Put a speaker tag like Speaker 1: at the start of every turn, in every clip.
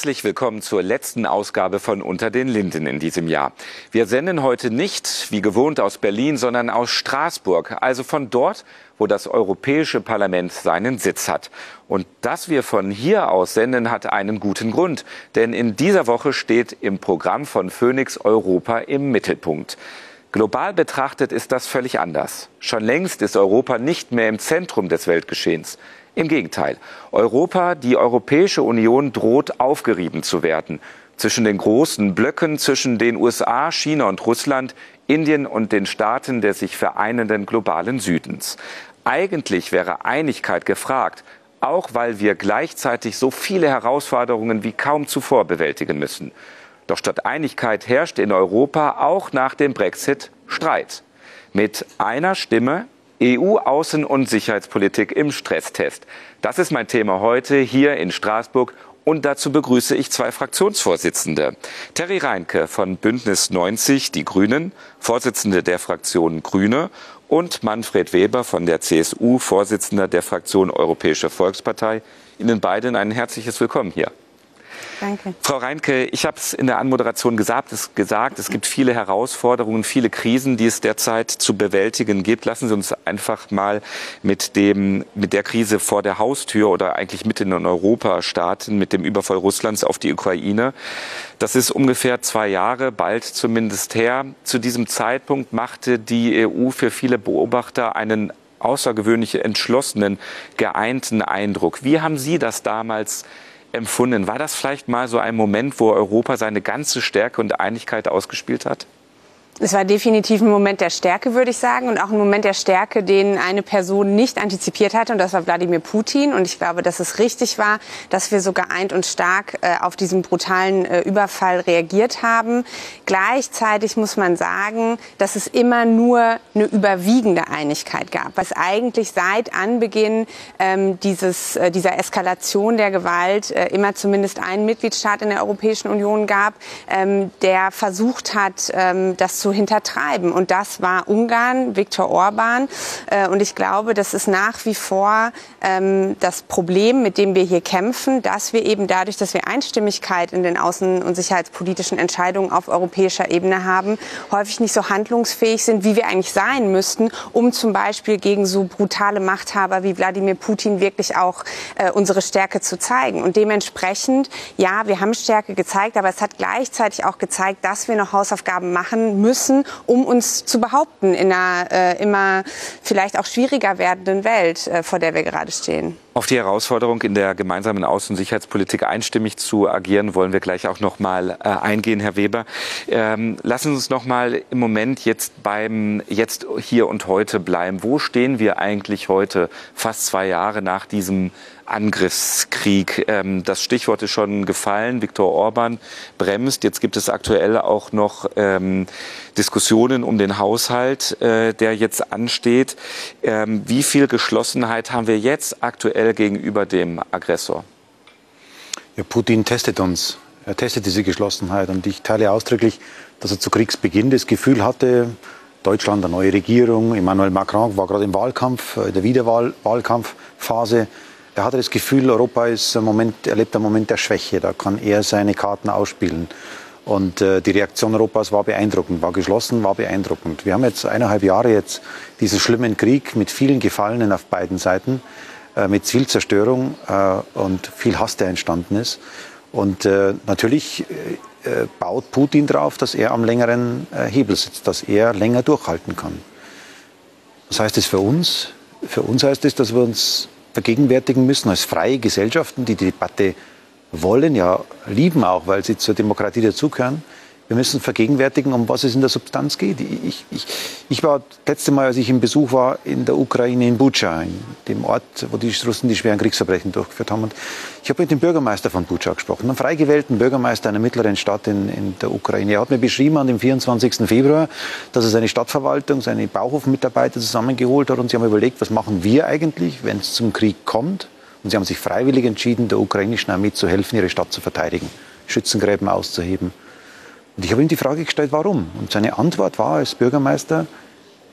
Speaker 1: Herzlich willkommen zur letzten Ausgabe von Unter den Linden in diesem Jahr. Wir senden heute nicht wie gewohnt aus Berlin, sondern aus Straßburg, also von dort, wo das Europäische Parlament seinen Sitz hat. Und dass wir von hier aus senden, hat einen guten Grund, denn in dieser Woche steht im Programm von Phoenix Europa im Mittelpunkt. Global betrachtet ist das völlig anders. Schon längst ist Europa nicht mehr im Zentrum des Weltgeschehens. Im Gegenteil, Europa, die Europäische Union droht aufgerieben zu werden. Zwischen den großen Blöcken, zwischen den USA, China und Russland, Indien und den Staaten des sich vereinenden globalen Südens. Eigentlich wäre Einigkeit gefragt, auch weil wir gleichzeitig so viele Herausforderungen wie kaum zuvor bewältigen müssen. Doch statt Einigkeit herrscht in Europa auch nach dem Brexit Streit. Mit einer Stimme EU-Außen- und Sicherheitspolitik im Stresstest. Das ist mein Thema heute hier in Straßburg und dazu begrüße ich zwei Fraktionsvorsitzende. Terry Reinke von Bündnis 90, die Grünen, Vorsitzende der Fraktion Grüne und Manfred Weber von der CSU, Vorsitzender der Fraktion Europäische Volkspartei. Ihnen beiden ein herzliches Willkommen hier. Danke. Frau Reinke, ich habe es in der Anmoderation gesagt es, gesagt, es gibt viele Herausforderungen, viele Krisen, die es derzeit zu bewältigen gibt. Lassen Sie uns einfach mal mit, dem, mit der Krise vor der Haustür oder eigentlich mitten in Europa starten, mit dem Überfall Russlands auf die Ukraine. Das ist ungefähr zwei Jahre, bald zumindest her. Zu diesem Zeitpunkt machte die EU für viele Beobachter einen außergewöhnlich entschlossenen, geeinten Eindruck. Wie haben Sie das damals empfunden. War das vielleicht mal so ein Moment, wo Europa seine ganze Stärke und Einigkeit ausgespielt hat?
Speaker 2: Es war definitiv ein Moment der Stärke, würde ich sagen, und auch ein Moment der Stärke, den eine Person nicht antizipiert hatte, und das war Wladimir Putin. Und ich glaube, dass es richtig war, dass wir so geeint und stark äh, auf diesen brutalen äh, Überfall reagiert haben. Gleichzeitig muss man sagen, dass es immer nur eine überwiegende Einigkeit gab, was eigentlich seit Anbeginn ähm, dieses, äh, dieser Eskalation der Gewalt äh, immer zumindest einen Mitgliedstaat in der Europäischen Union gab, ähm, der versucht hat, ähm, das zu hintertreiben. Und das war Ungarn, Viktor Orban. Äh, und ich glaube, das ist nach wie vor ähm, das Problem, mit dem wir hier kämpfen, dass wir eben dadurch, dass wir Einstimmigkeit in den außen- und sicherheitspolitischen Entscheidungen auf europäischer Ebene haben, häufig nicht so handlungsfähig sind, wie wir eigentlich sein müssten, um zum Beispiel gegen so brutale Machthaber wie Wladimir Putin wirklich auch äh, unsere Stärke zu zeigen. Und dementsprechend, ja, wir haben Stärke gezeigt, aber es hat gleichzeitig auch gezeigt, dass wir noch Hausaufgaben machen müssen müssen, um uns zu behaupten in einer äh, immer vielleicht auch schwieriger werdenden Welt, äh, vor der wir gerade stehen.
Speaker 1: Auf die Herausforderung, in der gemeinsamen Außen- und Sicherheitspolitik einstimmig zu agieren, wollen wir gleich auch noch mal äh, eingehen, Herr Weber. Ähm, lassen Sie uns noch mal im Moment jetzt beim Jetzt, hier und heute bleiben. Wo stehen wir eigentlich heute, fast zwei Jahre nach diesem Angriffskrieg? Ähm, das Stichwort ist schon gefallen. Viktor Orban bremst. Jetzt gibt es aktuell auch noch ähm, Diskussionen um den Haushalt, äh, der jetzt ansteht. Ähm, wie viel Geschlossenheit haben wir jetzt aktuell aktuell gegenüber dem Aggressor?
Speaker 3: Ja, Putin testet uns. Er testet diese Geschlossenheit. Und ich teile ausdrücklich, dass er zu Kriegsbeginn das Gefühl hatte, Deutschland, eine neue Regierung, Emmanuel Macron war gerade im Wahlkampf, in der Wiederwahlkampfphase. Er hatte das Gefühl, Europa ist ein Moment, erlebt einen Moment der Schwäche. Da kann er seine Karten ausspielen. Und äh, die Reaktion Europas war beeindruckend, war geschlossen, war beeindruckend. Wir haben jetzt eineinhalb Jahre jetzt diesen schlimmen Krieg mit vielen Gefallenen auf beiden Seiten. Äh, mit Zielzerstörung äh, und viel Hass, der entstanden ist. Und äh, natürlich baut Putin darauf, dass er am längeren Hebel sitzt, dass er länger durchhalten kann. Was heißt das für uns? Für uns heißt es, dass wir uns vergegenwärtigen müssen als freie Gesellschaften, die die Debatte wollen, ja lieben auch, weil sie zur Demokratie dazugehören, wir müssen vergegenwärtigen, um was es in der Substanz geht. Ich, ich, ich war das letzte Mal, als ich im Besuch war in der Ukraine, in Bucha, in dem Ort, wo die Russen die schweren Kriegsverbrechen durchgeführt haben. Und ich habe mit dem Bürgermeister von Bucha gesprochen, einem frei gewählten Bürgermeister einer mittleren Stadt in, in der Ukraine. Er hat mir beschrieben an dem 24. Februar, dass er seine Stadtverwaltung, seine Bauhofmitarbeiter zusammengeholt hat und sie haben überlegt, was machen wir eigentlich, wenn es zum Krieg kommt. Und sie haben sich freiwillig entschieden, der ukrainischen Armee zu helfen, ihre Stadt zu verteidigen, Schützengräben auszuheben. Und ich habe ihm die Frage gestellt, warum? Und seine Antwort war als Bürgermeister,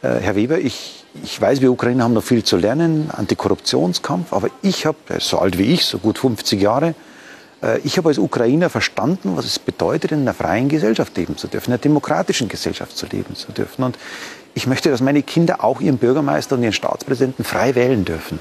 Speaker 3: äh, Herr Weber, ich, ich weiß, wir Ukrainer haben noch viel zu lernen, Antikorruptionskampf, aber ich habe, so alt wie ich, so gut 50 Jahre, Äh, ich habe als Ukrainer verstanden, was es bedeutet, in einer freien Gesellschaft leben zu dürfen, in einer demokratischen Gesellschaft zu leben zu dürfen. Und ich möchte, dass meine Kinder auch ihren Bürgermeister und ihren Staatspräsidenten frei wählen dürfen.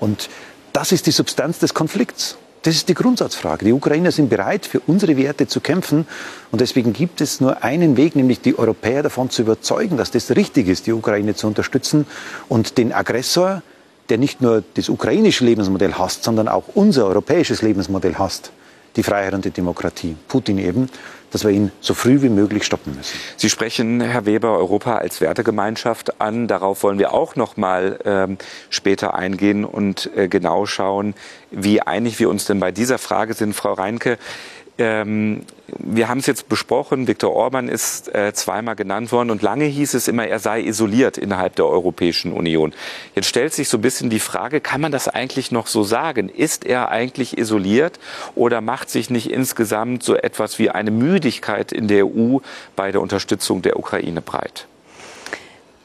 Speaker 3: Und das ist die Substanz des Konflikts. Das ist die Grundsatzfrage. Die Ukrainer sind bereit, für unsere Werte zu kämpfen. Und deswegen gibt es nur einen Weg, nämlich die Europäer davon zu überzeugen, dass das richtig ist, die Ukraine zu unterstützen und den Aggressor, der nicht nur das ukrainische Lebensmodell hasst, sondern auch unser europäisches Lebensmodell hasst, die Freiheit und die Demokratie, Putin eben, dass wir ihn so früh wie möglich stoppen müssen.
Speaker 1: Sie sprechen, Herr Weber, Europa als Wertegemeinschaft an. Darauf wollen wir auch noch mal ähm, später eingehen und äh, genau schauen, wie einig wir uns denn bei dieser Frage sind. Frau Reinke, ähm, wir haben es jetzt besprochen, Viktor Orban ist äh, zweimal genannt worden und lange hieß es immer, er sei isoliert innerhalb der Europäischen Union. Jetzt stellt sich so ein bisschen die Frage, kann man das eigentlich noch so sagen? Ist er eigentlich isoliert oder macht sich nicht insgesamt so etwas wie eine Müdigkeit in der EU bei der Unterstützung der Ukraine breit?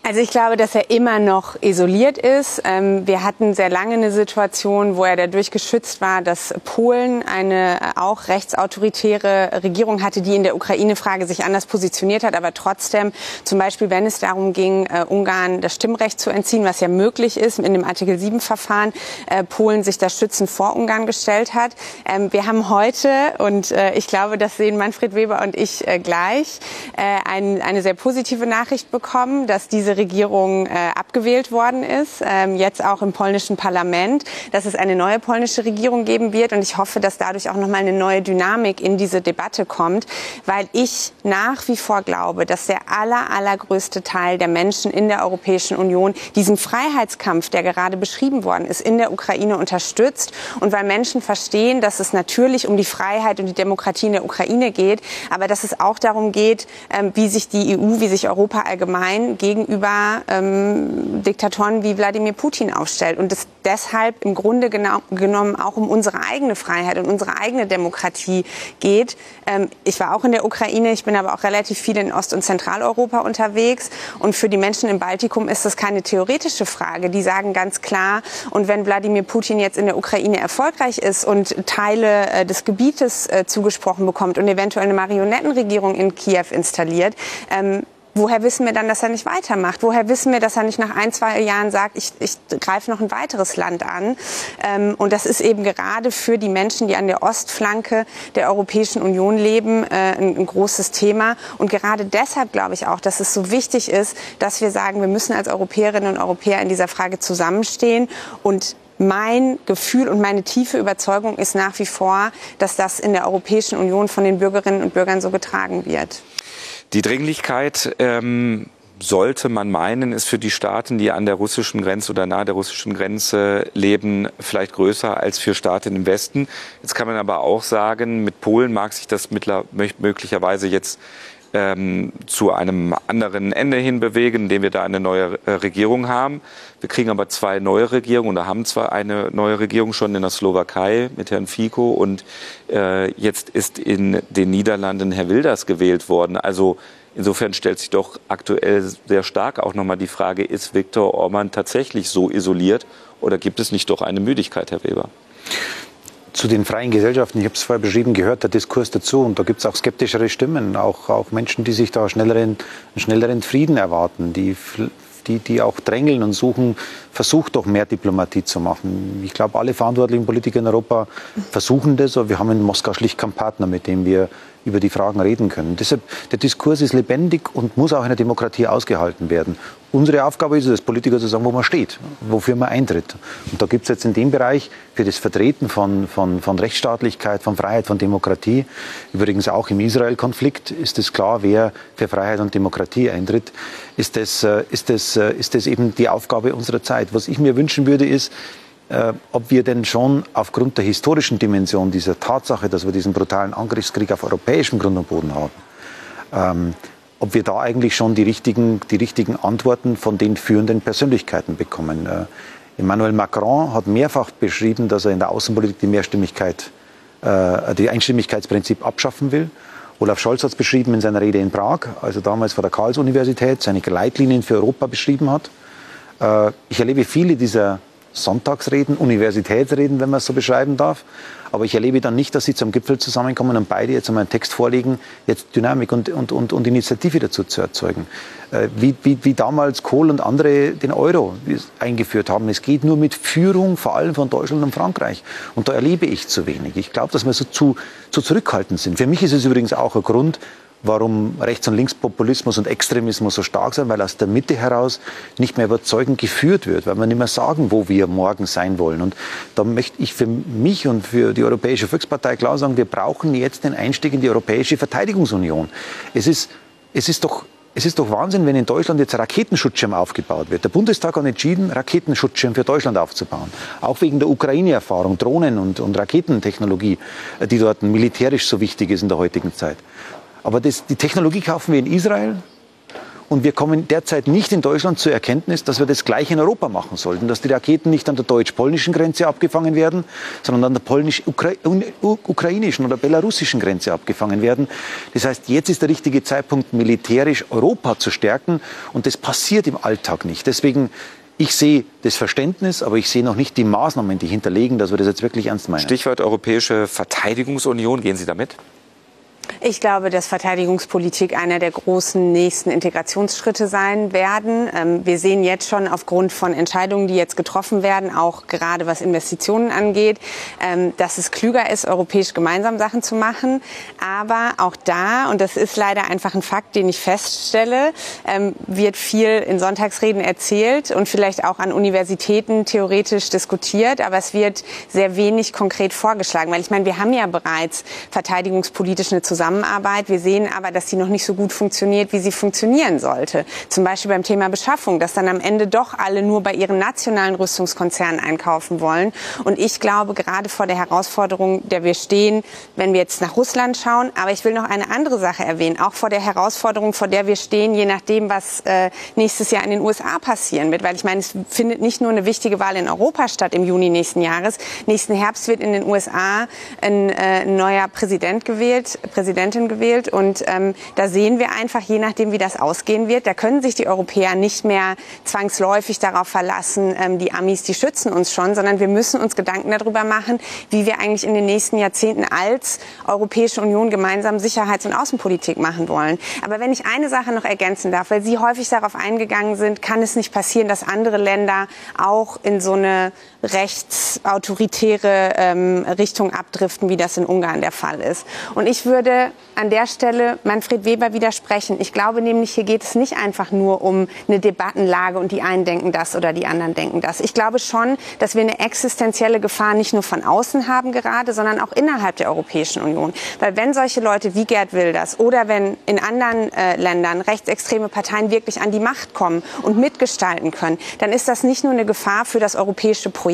Speaker 2: Also ich glaube, dass er immer noch isoliert ist. Ähm, wir hatten sehr lange eine Situation, wo er dadurch geschützt war, dass Polen eine äh, auch rechtsautoritäre Regierung hatte, die in der Ukraine-Frage sich anders positioniert hat. Aber trotzdem, zum Beispiel, wenn es darum ging, äh, Ungarn das Stimmrecht zu entziehen, was ja möglich ist in dem Artikel 7-Verfahren, äh, Polen sich das Schützen vor Ungarn gestellt hat. Ähm, wir haben heute, und ich glaube, das sehen Manfred Weber und ich gleich, eine sehr positive Nachricht bekommen, dass diese Regierung äh, abgewählt worden ist, ähm, jetzt auch im polnischen Parlament, dass es eine neue polnische Regierung geben wird. Und ich hoffe, dass dadurch auch nochmal eine neue Dynamik in diese Debatte kommt, weil ich nach wie vor glaube, dass der aller, allergrößte Teil der Menschen in der Europäischen Union diesen Freiheitskampf, der gerade beschrieben worden ist, in der Ukraine unterstützt. Und weil Menschen verstehen, dass es natürlich um die Freiheit und die Demokratie in der Ukraine geht, aber dass es auch darum geht, ähm, wie sich die EU, wie sich Europa allgemein gegenüber gegenüber ähm, Diktatoren wie Wladimir Putin aufstellt und es deshalb im Grunde genau, genommen auch um unsere eigene Freiheit und unsere eigene Demokratie geht. Ähm, ich war auch in der Ukraine, ich bin aber auch relativ viel in Ost- und Zentraleuropa unterwegs und für die Menschen im Baltikum ist das keine theoretische Frage. Die sagen ganz klar, und wenn Wladimir Putin jetzt in der Ukraine erfolgreich ist und Teile äh, des Gebietes äh, zugesprochen bekommt und eventuell eine Marionettenregierung in Kiew installiert, ähm, Woher wissen wir dann, dass er nicht weitermacht? Woher wissen wir, dass er nicht nach ein, zwei Jahren sagt, ich, ich greife noch ein weiteres Land an? Ähm, und das ist eben gerade für die Menschen, die an der Ostflanke der Europäischen Union leben, äh, ein, ein großes Thema. Und gerade deshalb glaube ich auch, dass es so wichtig ist, dass wir sagen, wir müssen als Europäerinnen und Europäer in dieser Frage zusammenstehen und mein Gefühl und meine tiefe Überzeugung ist nach wie vor, dass das in der Europäischen Union von den Bürgerinnen und Bürgern so getragen wird.
Speaker 1: Die Dringlichkeit ähm, sollte man meinen, ist für die Staaten, die an der russischen Grenze oder nahe der russischen Grenze leben, vielleicht größer als für Staaten im Westen. Jetzt kann man aber auch sagen, mit Polen mag sich das möglicherweise jetzt ähm, zu einem anderen Ende hin bewegen, indem wir da eine neue äh, Regierung haben. Wir kriegen aber zwei neue Regierungen oder haben zwar eine neue Regierung schon in der Slowakei mit Herrn Fico und äh, jetzt ist in den Niederlanden Herr Wilders gewählt worden. Also insofern stellt sich doch aktuell sehr stark auch nochmal die Frage, ist Viktor Orban tatsächlich so isoliert oder gibt es nicht doch eine Müdigkeit, Herr Weber?
Speaker 3: Zu den freien Gesellschaften, ich habe es vorher beschrieben, gehört der Diskurs dazu. Und da gibt es auch skeptischere Stimmen, auch, auch Menschen, die sich da schnelleren, schnelleren Frieden erwarten, die, die, die auch drängeln und suchen, versucht doch mehr Diplomatie zu machen. Ich glaube, alle verantwortlichen Politiker in Europa versuchen das, aber wir haben in Moskau schlicht keinen Partner, mit dem wir über die Fragen reden können. Deshalb, der Diskurs ist lebendig und muss auch in der Demokratie ausgehalten werden. Unsere Aufgabe ist es, als Politiker zu sagen, wo man steht, wofür man eintritt. Und da gibt es jetzt in dem Bereich für das Vertreten von, von, von Rechtsstaatlichkeit, von Freiheit, von Demokratie, übrigens auch im Israel-Konflikt ist es klar, wer für Freiheit und Demokratie eintritt, ist das, äh, ist, das, äh, ist das eben die Aufgabe unserer Zeit. Was ich mir wünschen würde, ist, äh, ob wir denn schon aufgrund der historischen Dimension dieser Tatsache, dass wir diesen brutalen Angriffskrieg auf europäischem Grund und Boden haben, ähm, ob wir da eigentlich schon die richtigen, die richtigen Antworten von den führenden Persönlichkeiten bekommen. Äh, Emmanuel Macron hat mehrfach beschrieben, dass er in der Außenpolitik die Mehrstimmigkeit, äh, die Einstimmigkeitsprinzip abschaffen will. Olaf Scholz hat es beschrieben in seiner Rede in Prag, als er damals vor der Karls-Universität seine Leitlinien für Europa beschrieben hat. Äh, ich erlebe viele dieser Sonntagsreden, Universitätsreden, wenn man es so beschreiben darf. Aber ich erlebe dann nicht, dass sie zum Gipfel zusammenkommen und beide jetzt einmal einen Text vorlegen, jetzt Dynamik und, und, und, und Initiative dazu zu erzeugen. Äh, wie, wie, wie damals Kohl und andere den Euro eingeführt haben. Es geht nur mit Führung, vor allem von Deutschland und Frankreich. Und da erlebe ich zu wenig. Ich glaube, dass wir so zu, zu zurückhaltend sind. Für mich ist es übrigens auch ein Grund, warum Rechts- und Linkspopulismus und Extremismus so stark sind, weil aus der Mitte heraus nicht mehr überzeugend geführt wird, weil wir nicht mehr sagen, wo wir morgen sein wollen. Und da möchte ich für mich und für die Europäische Volkspartei klar sagen, wir brauchen jetzt den Einstieg in die Europäische Verteidigungsunion. Es ist, es ist doch es ist doch Wahnsinn, wenn in Deutschland jetzt Raketenschutzschirm aufgebaut wird. Der Bundestag hat entschieden, Raketenschutzschirm für Deutschland aufzubauen. Auch wegen der Ukraine-Erfahrung, Drohnen und, und Raketentechnologie, die dort militärisch so wichtig ist in der heutigen Zeit. Aber das, die Technologie kaufen wir in Israel. Und wir kommen derzeit nicht in Deutschland zur Erkenntnis, dass wir das gleich in Europa machen sollten, dass die Raketen nicht an der deutsch-polnischen Grenze abgefangen werden, sondern an der polnisch-ukrainischen oder belarussischen Grenze abgefangen werden. Das heißt, jetzt ist der richtige Zeitpunkt, militärisch Europa zu stärken. Und das passiert im Alltag nicht. Deswegen ich sehe das Verständnis, aber ich sehe noch nicht die Maßnahmen, die hinterlegen, dass wir das jetzt wirklich ernst meinen.
Speaker 1: Stichwort Europäische Verteidigungsunion. Gehen Sie damit?
Speaker 2: Ich glaube, dass Verteidigungspolitik einer der großen nächsten Integrationsschritte sein werden. Ähm, wir sehen jetzt schon aufgrund von Entscheidungen, die jetzt getroffen werden, auch gerade was Investitionen angeht, ähm, dass es klüger ist, europäisch gemeinsam Sachen zu machen. Aber auch da, und das ist leider einfach ein Fakt, den ich feststelle, ähm, wird viel in Sonntagsreden erzählt und vielleicht auch an Universitäten theoretisch diskutiert. Aber es wird sehr wenig konkret vorgeschlagen. Weil ich meine, wir haben ja bereits verteidigungspolitisch eine Zusammenarbeit. Wir sehen aber, dass sie noch nicht so gut funktioniert, wie sie funktionieren sollte. Zum Beispiel beim Thema Beschaffung, dass dann am Ende doch alle nur bei ihren nationalen Rüstungskonzernen einkaufen wollen. Und ich glaube, gerade vor der Herausforderung, der wir stehen, wenn wir jetzt nach Russland schauen, aber ich will noch eine andere Sache erwähnen, auch vor der Herausforderung, vor der wir stehen, je nachdem, was äh, nächstes Jahr in den USA passieren wird. Weil ich meine, es findet nicht nur eine wichtige Wahl in Europa statt im Juni nächsten Jahres. Nächsten Herbst wird in den USA ein äh, neuer Präsident gewählt, Präsidentin gewählt. Und ähm, da sehen wir einfach, je nachdem, wie das ausgehen wird, da können sich die Europäer nicht mehr zwangsläufig darauf verlassen, ähm, die Amis, die schützen uns schon, sondern wir müssen uns Gedanken darüber machen, wie wir eigentlich in den nächsten Jahrzehnten als Europäische Union gemeinsam Sicherheits- und Außenpolitik machen wollen. Aber wenn ich eine Sache noch ergänzen darf, weil Sie häufig darauf eingegangen sind, kann es nicht passieren, dass andere Länder auch in so eine rechtsautoritäre ähm, Richtung abdriften, wie das in Ungarn der Fall ist. Und ich würde an der Stelle Manfred Weber widersprechen. Ich glaube nämlich, hier geht es nicht einfach nur um eine Debattenlage und die einen denken das oder die anderen denken das. Ich glaube schon, dass wir eine existenzielle Gefahr nicht nur von außen haben gerade, sondern auch innerhalb der Europäischen Union. Weil wenn solche Leute wie Gerd Wilders oder wenn in anderen äh, Ländern rechtsextreme Parteien wirklich an die Macht kommen und mitgestalten können, dann ist das nicht nur eine Gefahr für das europäische Projekt,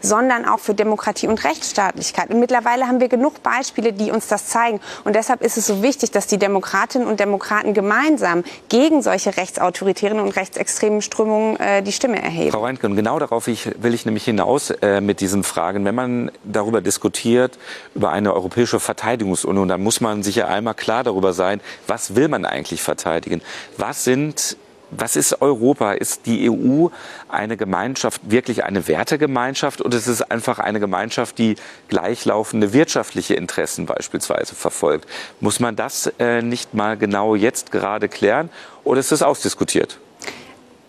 Speaker 2: sondern auch für Demokratie und Rechtsstaatlichkeit. Und mittlerweile haben wir genug Beispiele, die uns das zeigen. Und deshalb ist es so wichtig, dass die Demokratinnen und Demokraten gemeinsam gegen solche rechtsautoritären und rechtsextremen Strömungen äh, die Stimme erheben.
Speaker 1: Frau Reintke, genau darauf ich, will ich nämlich hinaus äh, mit diesen Fragen. Wenn man darüber diskutiert, über eine europäische Verteidigungsunion, dann muss man sich ja einmal klar darüber sein, was will man eigentlich verteidigen? Was sind was ist Europa? Ist die EU eine Gemeinschaft, wirklich eine Wertegemeinschaft oder ist es einfach eine Gemeinschaft, die gleichlaufende wirtschaftliche Interessen beispielsweise verfolgt? Muss man das äh, nicht mal genau jetzt gerade klären oder ist es ausdiskutiert?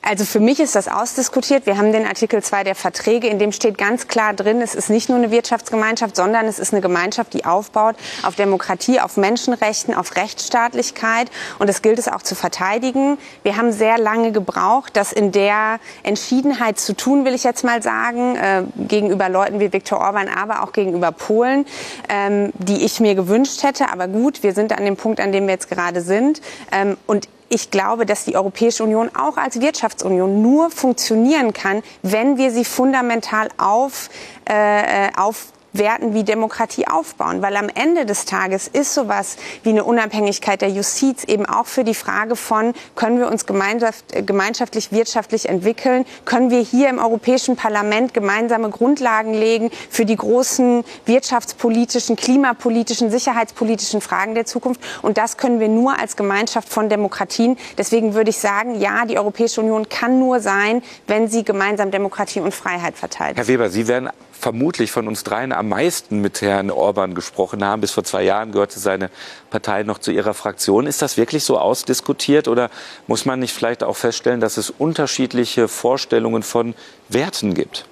Speaker 2: Also für mich ist das ausdiskutiert. Wir haben den Artikel 2 der Verträge, in dem steht ganz klar drin, es ist nicht nur eine Wirtschaftsgemeinschaft, sondern es ist eine Gemeinschaft, die aufbaut auf Demokratie, auf Menschenrechten, auf Rechtsstaatlichkeit. Und das gilt es auch zu verteidigen. Wir haben sehr lange gebraucht, das in der Entschiedenheit zu tun, will ich jetzt mal sagen, äh, gegenüber Leuten wie Viktor Orban, aber auch gegenüber Polen, ähm, die ich mir gewünscht hätte. Aber gut, wir sind an dem Punkt, an dem wir jetzt gerade sind. Ähm, und ich glaube, dass die Europäische Union auch als Wirtschaftsunion nur funktionieren kann, wenn wir sie fundamental auf, äh, auf Werten wie Demokratie aufbauen. Weil am Ende des Tages ist sowas wie eine Unabhängigkeit der Justiz eben auch für die Frage von, können wir uns gemeinschaftlich wirtschaftlich entwickeln? Können wir hier im Europäischen Parlament gemeinsame Grundlagen legen für die großen wirtschaftspolitischen, klimapolitischen, sicherheitspolitischen Fragen der Zukunft? Und das können wir nur als Gemeinschaft von Demokratien. Deswegen würde ich sagen, ja, die Europäische Union kann nur sein, wenn sie gemeinsam Demokratie und Freiheit verteilt.
Speaker 1: Herr Weber, Sie werden vermutlich von uns dreien am meisten mit Herrn Orban gesprochen haben. Bis vor zwei Jahren gehörte seine Partei noch zu Ihrer Fraktion. Ist das wirklich so ausdiskutiert oder muss man nicht vielleicht auch feststellen, dass es unterschiedliche Vorstellungen von Werten gibt?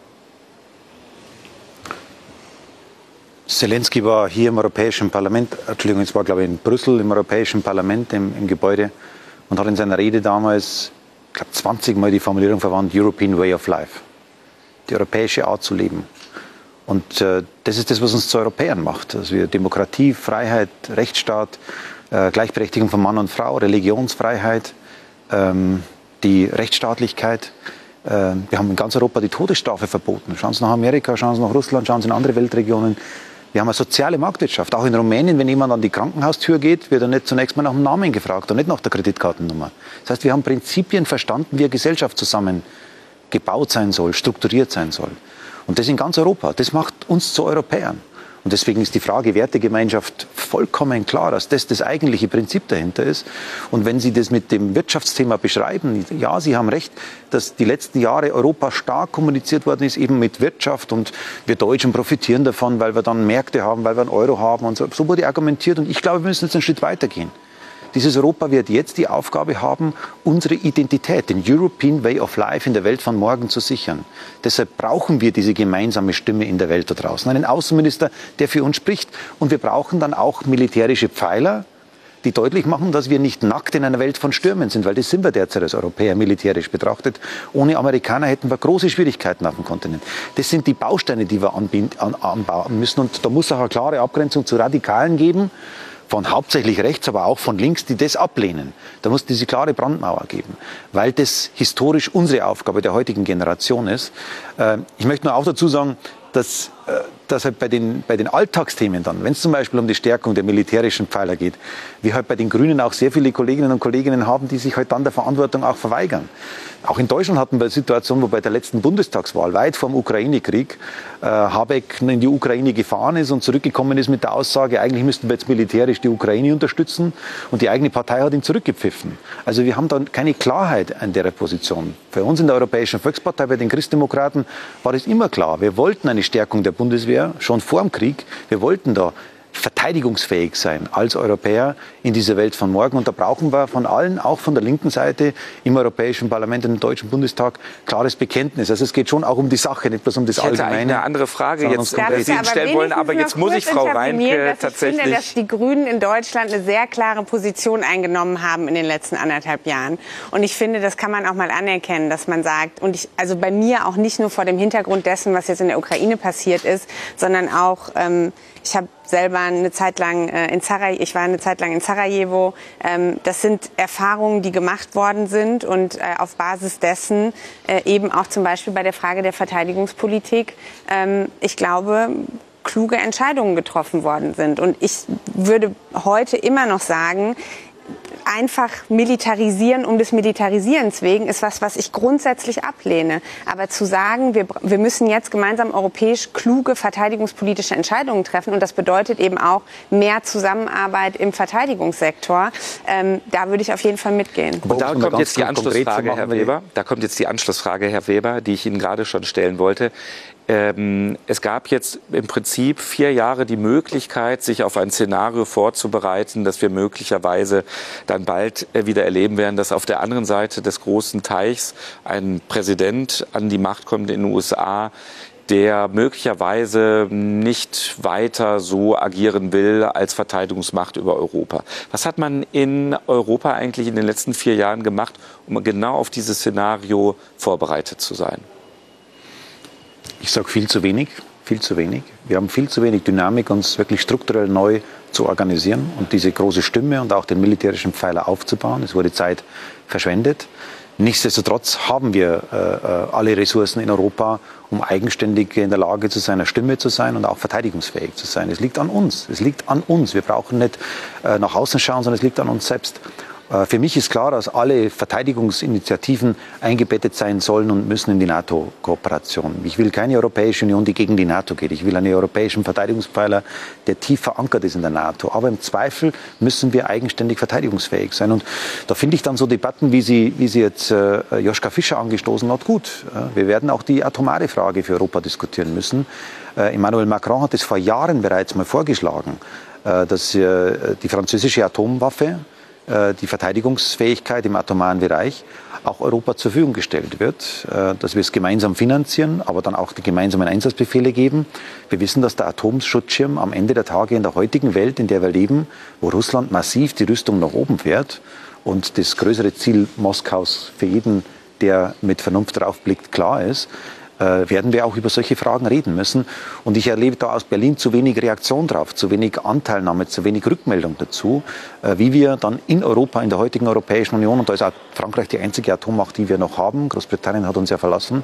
Speaker 3: Zelensky war hier im Europäischen Parlament, Entschuldigung, es war glaube ich in Brüssel im Europäischen Parlament im, im Gebäude und hat in seiner Rede damals, ich glaube 20 Mal die Formulierung verwandt, European Way of Life, die europäische Art zu leben. Und äh, das ist das, was uns zu Europäern macht, dass wir Demokratie, Freiheit, Rechtsstaat, äh, Gleichberechtigung von Mann und Frau, Religionsfreiheit, ähm, die Rechtsstaatlichkeit, äh, wir haben in ganz Europa die Todesstrafe verboten. Schauen Sie nach Amerika, schauen Sie nach Russland, schauen Sie in andere Weltregionen. Wir haben eine soziale Marktwirtschaft. Auch in Rumänien, wenn jemand an die Krankenhaustür geht, wird er nicht zunächst mal nach dem Namen gefragt und nicht nach der Kreditkartennummer. Das heißt, wir haben Prinzipien verstanden, wie eine Gesellschaft zusammen gebaut sein soll, strukturiert sein soll. Und das in ganz Europa. Das macht uns zu Europäern. Und deswegen ist die Frage Wertegemeinschaft vollkommen klar, dass das das eigentliche Prinzip dahinter ist. Und wenn Sie das mit dem Wirtschaftsthema beschreiben, ja, Sie haben recht, dass die letzten Jahre Europa stark kommuniziert worden ist, eben mit Wirtschaft und wir Deutschen profitieren davon, weil wir dann Märkte haben, weil wir einen Euro haben und so. So wurde argumentiert und ich glaube, wir müssen jetzt einen Schritt weitergehen. Dieses Europa wird jetzt die Aufgabe haben, unsere Identität, den European Way of Life in der Welt von morgen zu sichern. Deshalb brauchen wir diese gemeinsame Stimme in der Welt da draußen. Einen Außenminister, der für uns spricht. Und wir brauchen dann auch militärische Pfeiler, die deutlich machen, dass wir nicht nackt in einer Welt von Stürmen sind, weil das sind wir derzeit als Europäer militärisch betrachtet. Ohne Amerikaner hätten wir große Schwierigkeiten auf dem Kontinent. Das sind die Bausteine, die wir anbauen müssen. Und da muss auch eine klare Abgrenzung zu Radikalen geben von hauptsächlich rechts, aber auch von links, die das ablehnen. Da muss diese klare Brandmauer geben, weil das historisch unsere Aufgabe der heutigen Generation ist. Ähm, ich möchte nur auch dazu sagen, dass, äh, dass halt bei den, bei den Alltagsthemen dann, wenn es zum Beispiel um die Stärkung der militärischen Pfeiler geht, wir halt bei den Grünen auch sehr viele Kolleginnen und Kollegen haben, die sich halt dann der Verantwortung auch verweigern. Auch in Deutschland hatten wir eine Situation, wo bei der letzten Bundestagswahl, weit vor dem Ukraine-Krieg, äh, Habeck in die Ukraine gefahren ist und zurückgekommen ist mit der Aussage, eigentlich müssten wir jetzt militärisch die Ukraine unterstützen und die eigene Partei hat ihn zurückgepfiffen. Also wir haben da keine Klarheit an der Position. Für uns in der Europäischen Volkspartei, bei den Christdemokraten, war es immer klar, wir wollten eine Stärkung der Bundeswehr schon vor dem Krieg. Wir wollten da verteidigungsfähig sein als Europäer in dieser Welt von morgen. Und da brauchen wir von allen, auch von der linken Seite im Europäischen Parlament, im Deutschen Bundestag, klares Bekenntnis. Also es geht schon auch um die Sache, nicht bloß um das
Speaker 1: ich
Speaker 3: Allgemeine.
Speaker 1: eine andere Frage jetzt, die Sie stellen wollen, aber jetzt muss ich Frau Reinke tatsächlich...
Speaker 2: Ich finde, dass die Grünen in Deutschland eine sehr klare Position eingenommen haben in den letzten anderthalb Jahren. Und ich finde, das kann man auch mal anerkennen, dass man sagt, und ich, also bei mir auch nicht nur vor dem Hintergrund dessen, was jetzt in der Ukraine passiert ist, sondern auch, ähm, ich habe selber eine Zeit lang äh, in Sarajevo, ich war eine Zeit lang in Sarajevo. Ähm, das sind Erfahrungen, die gemacht worden sind und äh, auf Basis dessen äh, eben auch zum Beispiel bei der Frage der Verteidigungspolitik, ähm, ich glaube, kluge Entscheidungen getroffen worden sind. Und ich würde heute immer noch sagen, einfach militarisieren um des Militarisierens wegen ist was, was ich grundsätzlich ablehne. Aber zu sagen, wir, wir müssen jetzt gemeinsam europäisch kluge verteidigungspolitische Entscheidungen treffen und das bedeutet eben auch mehr Zusammenarbeit im Verteidigungssektor, ähm, da würde ich auf jeden Fall mitgehen.
Speaker 1: Und da kommt jetzt die Anschlussfrage, Herr Weber. Da kommt jetzt die Anschlussfrage, Herr Weber, die ich Ihnen gerade schon stellen wollte. Ähm, es gab jetzt im Prinzip vier Jahre die Möglichkeit, sich auf ein Szenario vorzubereiten, dass wir möglicherweise dann bald äh, wieder erleben werden, dass auf der anderen Seite des großen Teichs ein Präsident an die Macht kommt in den USA, der möglicherweise nicht weiter so agieren will als Verteidigungsmacht über Europa. Was hat man in Europa eigentlich in den letzten vier Jahren gemacht, um genau auf dieses Szenario vorbereitet zu sein?
Speaker 3: Ich sage viel zu wenig, viel zu wenig. Wir haben viel zu wenig Dynamik, uns wirklich strukturell neu zu organisieren und diese große Stimme und auch den militärischen Pfeiler aufzubauen. Es wurde Zeit verschwendet. Nichtsdestotrotz haben wir äh, äh, alle Ressourcen in Europa, um eigenständig in der Lage zu sein, eine Stimme zu sein und auch verteidigungsfähig zu sein. Es liegt an uns. Es liegt an uns. Wir brauchen nicht äh, nach außen schauen, sondern es liegt an uns selbst. Äh, für mich ist klar, dass alle Verteidigungsinitiativen eingebettet sein sollen und müssen in die NATO-Kooperation. Ich will keine Europäische Union, die gegen die NATO geht. Ich will einen europäischen Verteidigungspfeiler, der tief verankert ist in der NATO. Aber im Zweifel müssen wir eigenständig verteidigungsfähig sein. Und da finde ich dann so Debatten, wie sie, wie sie jetzt äh, Joschka Fischer angestoßen hat, gut. Wir werden auch die atomare Frage für Europa diskutieren müssen. Äh, Emmanuel Macron hat es vor Jahren bereits mal vorgeschlagen, äh, dass äh, die französische Atomwaffe die Verteidigungsfähigkeit im atomaren Bereich auch Europa zur Verfügung gestellt wird, äh, dass wir es gemeinsam finanzieren, aber dann auch die gemeinsamen Einsatzbefehle geben. Wir wissen, dass der Atomschutzschirm am Ende der Tage in der heutigen Welt, in der wir leben, wo Russland massiv die Rüstung nach oben fährt und das größere Ziel Moskaus für jeden, der mit Vernunft drauf blickt, klar ist, äh, werden wir auch über solche Fragen reden müssen. Und ich erlebe da aus Berlin zu wenig Reaktion drauf, zu wenig Anteilnahme, zu wenig Rückmeldung dazu, äh, wie wir dann in Europa, in der heutigen Europäischen Union, und da ist auch Frankreich die einzige Atommacht, die wir noch haben, Großbritannien hat uns ja verlassen,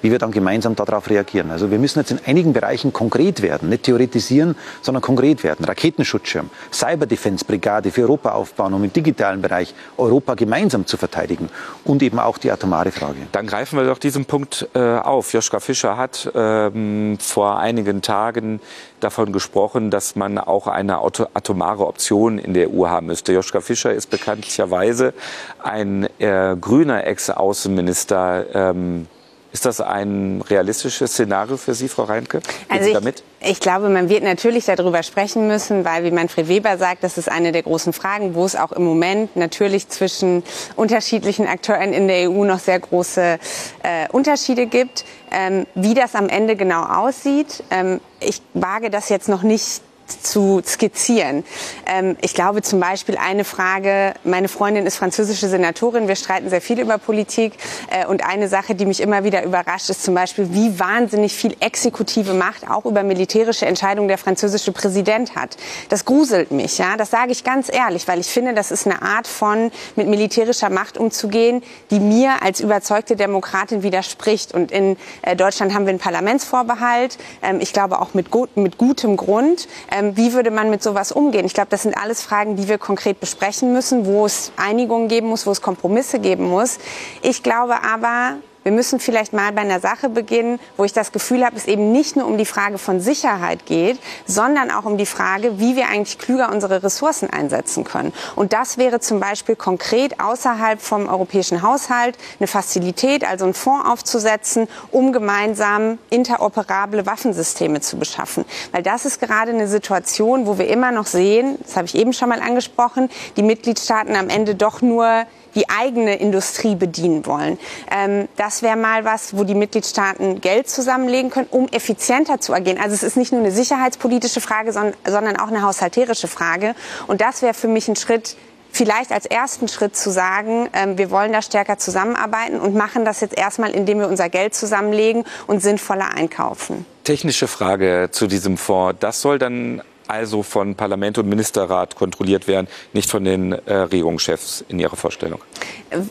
Speaker 3: wie wir dann gemeinsam darauf reagieren. Also wir müssen jetzt in einigen Bereichen konkret werden, nicht theoretisieren, sondern konkret werden. Raketenschutzschirm, Cyberdefense-Brigade für Europa aufbauen, um im digitalen Bereich Europa gemeinsam zu verteidigen und eben auch die atomare Frage.
Speaker 1: Dann greifen wir doch diesen Punkt äh, auf. Joschka Fischer hat ähm, vor einigen Tagen davon gesprochen, dass man auch eine atomare Option in der EU haben müsste. Joschka Fischer ist bekanntlicherweise ein äh, grüner Ex-Außenminister. Ähm, ist das ein realistisches Szenario für Sie, Frau Reinke?
Speaker 2: also ich, damit? ich glaube, man wird natürlich darüber sprechen müssen, weil, wie Manfred Weber sagt, das ist eine der großen Fragen, wo es auch im Moment natürlich zwischen unterschiedlichen Akteuren in der EU noch sehr große äh, Unterschiede gibt. Ähm, wie das am Ende genau aussieht, ähm, ich wage das jetzt noch nicht zu skizzieren. Ähm, ich glaube zum Beispiel eine Frage, meine Freundin ist französische Senatorin, wir streiten sehr viel über Politik äh, und eine Sache, die mich immer wieder überrascht, ist zum Beispiel, wie wahnsinnig viel exekutive Macht auch über militärische Entscheidungen der französische Präsident hat. Das gruselt mich, ja, das sage ich ganz ehrlich, weil ich finde, das ist eine Art von mit militärischer Macht umzugehen, die mir als überzeugte Demokratin widerspricht. Und in äh, Deutschland haben wir einen Parlamentsvorbehalt, ähm, ich glaube auch mit, gut, mit gutem Grund. Ähm, ähm, wie würde man mit sowas umgehen? Ich glaube, das sind alles Fragen, die wir konkret besprechen müssen, wo es Einigungen geben muss, wo es Kompromisse geben muss. Ich glaube aber, wir müssen vielleicht mal bei einer Sache beginnen, wo ich das Gefühl habe, es eben nicht nur um die Frage von Sicherheit geht, sondern auch um die Frage, wie wir eigentlich klüger unsere Ressourcen einsetzen können. Und das wäre zum Beispiel konkret außerhalb vom europäischen Haushalt eine Fazilität, also einen Fonds aufzusetzen, um gemeinsam interoperable Waffensysteme zu beschaffen. Weil das ist gerade eine Situation, wo wir immer noch sehen, das habe ich eben schon mal angesprochen, die Mitgliedstaaten am Ende doch nur die eigene Industrie bedienen wollen. Ähm, das wäre mal was, wo die Mitgliedstaaten Geld zusammenlegen können, um effizienter zu agieren. Also es ist nicht nur eine sicherheitspolitische Frage, sondern auch eine haushalterische Frage. Und das wäre für mich ein Schritt, vielleicht als ersten Schritt zu sagen, ähm, wir wollen da stärker zusammenarbeiten und machen das jetzt erstmal, indem wir unser Geld zusammenlegen und sinnvoller einkaufen.
Speaker 1: Technische Frage zu diesem Fonds. Das soll dann also von Parlament und Ministerrat kontrolliert werden, nicht von den äh, Regierungschefs in Ihrer Vorstellung?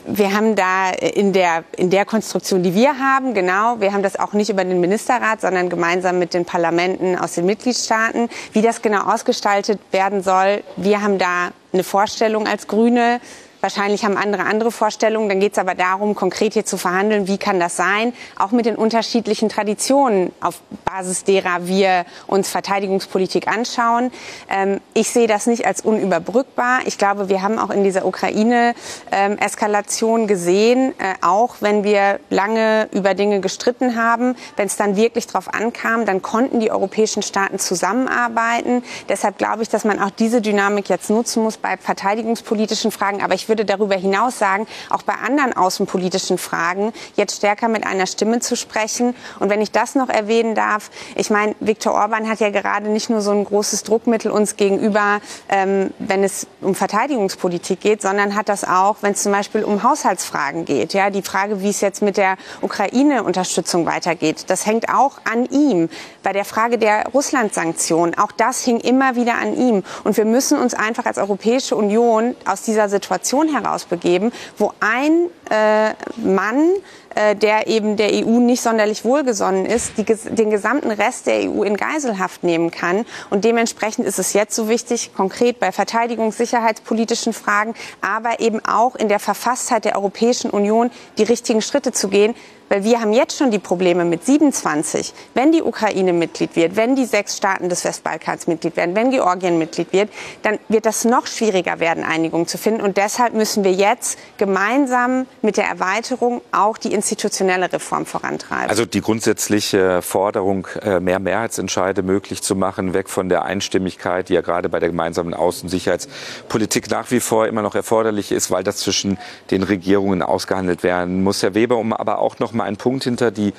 Speaker 2: Wir haben da in der, in der Konstruktion, die wir haben, genau, wir haben das auch nicht über den Ministerrat, sondern gemeinsam mit den Parlamenten aus den Mitgliedstaaten. Wie das genau ausgestaltet werden soll, wir haben da eine Vorstellung als Grüne. Wahrscheinlich haben andere andere Vorstellungen. Dann geht es aber darum, konkret hier zu verhandeln, wie kann das sein, auch mit den unterschiedlichen Traditionen, auf Basis derer wir uns Verteidigungspolitik anschauen. Ähm, ich sehe das nicht als unüberbrückbar. Ich glaube, wir haben auch in dieser Ukraine-Eskalation ähm, gesehen, äh, auch wenn wir lange über Dinge gestritten haben, wenn es dann wirklich darauf ankam, dann konnten die europäischen Staaten zusammenarbeiten. Deshalb glaube ich, dass man auch diese Dynamik jetzt nutzen muss bei verteidigungspolitischen Fragen. Aber ich würde darüber hinaus sagen, auch bei anderen außenpolitischen Fragen jetzt stärker mit einer Stimme zu sprechen. Und wenn ich das noch erwähnen darf, ich meine, Viktor Orban hat ja gerade nicht nur so ein großes Druckmittel uns gegenüber, ähm, wenn es um Verteidigungspolitik geht, sondern hat das auch, wenn es zum Beispiel um Haushaltsfragen geht. Ja, die Frage, wie es jetzt mit der Ukraine-Unterstützung weitergeht, das hängt auch an ihm. Bei der Frage der Russland-Sanktionen, auch das hing immer wieder an ihm. Und wir müssen uns einfach als Europäische Union aus dieser Situation Union herausbegeben, wo ein äh, Mann äh, der eben der EU nicht sonderlich wohlgesonnen ist, die, den gesamten Rest der EU in Geiselhaft nehmen kann. Und dementsprechend ist es jetzt so wichtig, konkret bei verteidigungs-, sicherheitspolitischen Fragen, aber eben auch in der Verfasstheit der Europäischen Union die richtigen Schritte zu gehen. Weil wir haben jetzt schon die Probleme mit 27. Wenn die Ukraine Mitglied wird, wenn die sechs Staaten des Westbalkans Mitglied werden, wenn Georgien Mitglied wird, dann wird das noch schwieriger werden, Einigungen zu finden. Und deshalb müssen wir jetzt gemeinsam mit der Erweiterung auch die institutionelle Reform vorantreiben.
Speaker 1: Also die grundsätzliche Forderung, äh, mehr Mehrheitsentscheide möglich zu machen, weg von der Einstimmigkeit, die ja gerade bei der gemeinsamen Außensicherheitspolitik nach wie vor immer noch erforderlich ist, weil das zwischen den Regierungen ausgehandelt werden muss. Herr Weber, um aber auch noch mal einen Punkt hinter die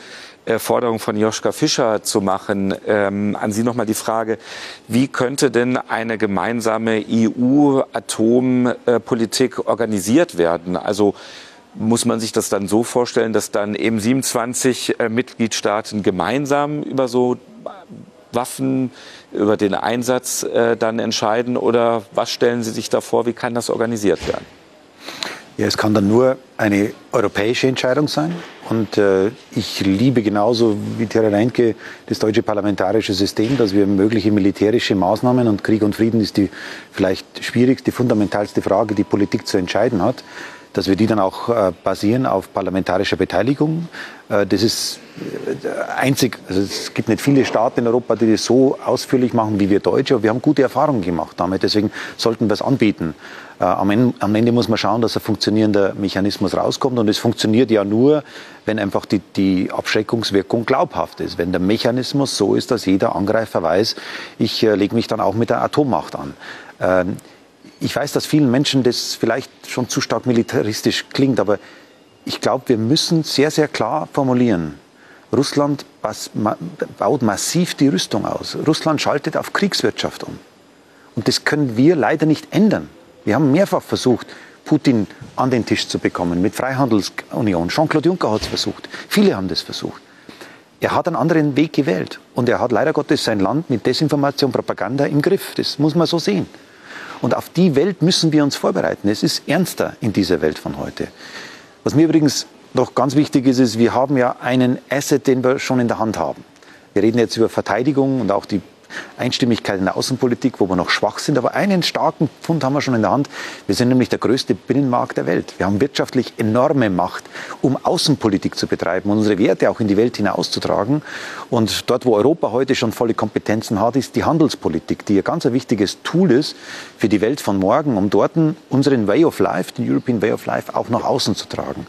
Speaker 1: äh, Forderung von Joschka Fischer zu machen. Ähm, an Sie noch mal die Frage, wie könnte denn eine gemeinsame EU-Atompolitik organisiert werden? Also muss man sich das dann so vorstellen, dass dann eben 27 äh, Mitgliedstaaten gemeinsam über so Waffen, über den Einsatz äh, dann entscheiden? Oder was stellen Sie sich da vor? Wie kann das organisiert werden?
Speaker 3: Ja, es kann dann nur eine europäische Entscheidung sein. Und äh, ich liebe genauso wie Terra Reintke das deutsche parlamentarische System, dass wir mögliche militärische Maßnahmen und Krieg und Frieden ist die vielleicht schwierigste, fundamentalste Frage, die Politik zu entscheiden hat, dass wir die dann auch äh, basieren auf parlamentarischer Beteiligung. Äh, das ist äh, einzig, also es gibt nicht viele Staaten in Europa, die das so ausführlich machen wie wir Deutsche, aber wir haben gute Erfahrungen gemacht damit, deswegen sollten wir es anbieten. Am Ende, am Ende, muss man schauen, dass ein funktionierender Mechanismus rauskommt. Und es funktioniert ja nur, wenn einfach die, die Abschreckungswirkung glaubhaft ist. Wenn der Mechanismus so ist, dass jeder Angreifer weiß, ich äh, lege mich dann auch mit der Atommacht an. Ähm, ich weiß, dass vielen Menschen das vielleicht schon zu stark militaristisch klingt, aber ich glaube, wir müssen sehr, sehr klar formulieren. Russland baut massiv die Rüstung aus. Russland schaltet auf Kriegswirtschaft um. Und das können wir leider nicht ändern. Wir haben mehrfach versucht, Putin an den Tisch zu bekommen mit Freihandelsunion. Jean-Claude Juncker hat es versucht. Viele haben das versucht. Er hat einen anderen Weg gewählt. Und er hat leider Gottes sein Land mit Desinformation, Propaganda im Griff. Das muss man so sehen. Und auf die Welt müssen wir uns vorbereiten. Es ist ernster in dieser Welt von heute. Was mir übrigens noch ganz wichtig ist, ist, wir haben ja einen Asset, den wir schon in der Hand haben. Wir reden jetzt über Verteidigung und auch die Einstimmigkeit in der Außenpolitik, wo wir noch schwach sind. Aber einen starken Pfund haben wir schon in der Hand. Wir sind nämlich der größte Binnenmarkt der Welt. Wir haben wirtschaftlich enorme Macht, um Außenpolitik zu betreiben unsere Werte auch in die Welt hinauszutragen. Und dort, wo Europa heute schon volle Kompetenzen hat, ist die Handelspolitik, die ein ganz wichtiges Tool ist für die Welt von morgen, um dort unseren Way of Life, den European Way of Life, auch nach außen zu tragen.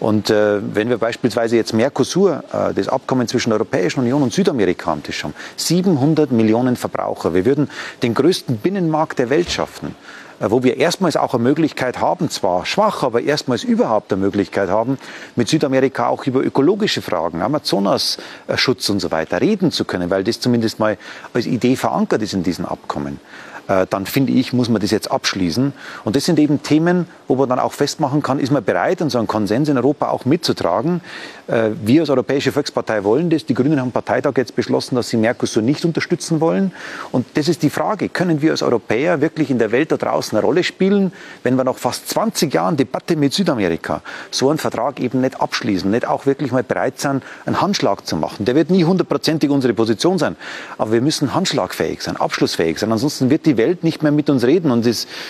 Speaker 3: Und äh, wenn wir beispielsweise jetzt Mercosur, äh, das Abkommen zwischen der Europäischen Union und Südamerika am Tisch haben, 700 Millionen Millionen Verbraucher. Wir würden den größten Binnenmarkt der Welt schaffen äh, wo wir erstmals auch eine Möglichkeit haben, zwar schwach, aber erstmals überhaupt eine Möglichkeit haben, mit Südamerika auch über ökologische Fragen, Amazonasschutz und so weiter reden zu können, weil das zumindest mal als Idee verankert ist in diesen Abkommen. Äh, dann finde ich, muss man das jetzt abschließen. Und das sind eben Themen, wo man dann auch festmachen kann, ist man bereit, unseren Konsens in Europa auch mitzutragen. Äh, wir als Europäische Volkspartei wollen das. Die Grünen haben am Parteitag jetzt beschlossen, dass sie Mercosur nicht unterstützen wollen. Und das ist die Frage, können wir als Europäer wirklich in der Welt da draußen eine Rolle spielen, wenn wir nach fast 20 Jahren Debatte mit Südamerika so einen Vertrag eben nicht abschließen, nicht auch wirklich mal bereit sein, einen Handschlag zu machen. Der wird nie hundertprozentig unsere Position sein, aber wir müssen handschlagfähig sein, abschlussfähig sein. Ansonsten wird die die Welt nicht mehr mit uns reden und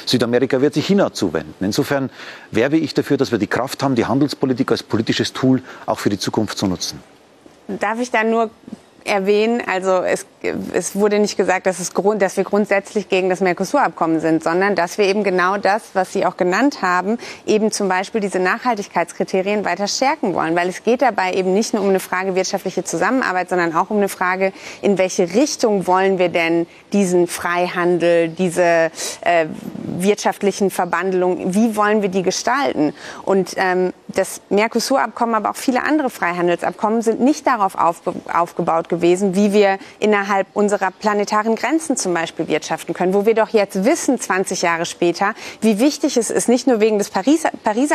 Speaker 3: Südamerika wird sich China zuwenden. Insofern werbe ich dafür, dass wir die Kraft haben, die Handelspolitik als politisches Tool auch für die Zukunft zu nutzen.
Speaker 2: Darf ich da nur erwähnen. Also es, es wurde nicht gesagt, dass, es Grund, dass wir grundsätzlich gegen das Mercosur-Abkommen sind, sondern dass wir eben genau das, was Sie auch genannt haben, eben zum Beispiel diese Nachhaltigkeitskriterien weiter stärken wollen. Weil es geht dabei eben nicht nur um eine Frage wirtschaftliche Zusammenarbeit, sondern auch um eine Frage, in welche Richtung wollen wir denn diesen Freihandel, diese äh, wirtschaftlichen Verbandelungen, wie wollen wir die gestalten? Und ähm, das Mercosur-Abkommen, aber auch viele andere Freihandelsabkommen sind nicht darauf aufgebaut gewesen, wie wir innerhalb unserer planetaren Grenzen zum Beispiel wirtschaften können, wo wir doch jetzt wissen, 20 Jahre später, wie wichtig es ist, nicht nur wegen des Pariser,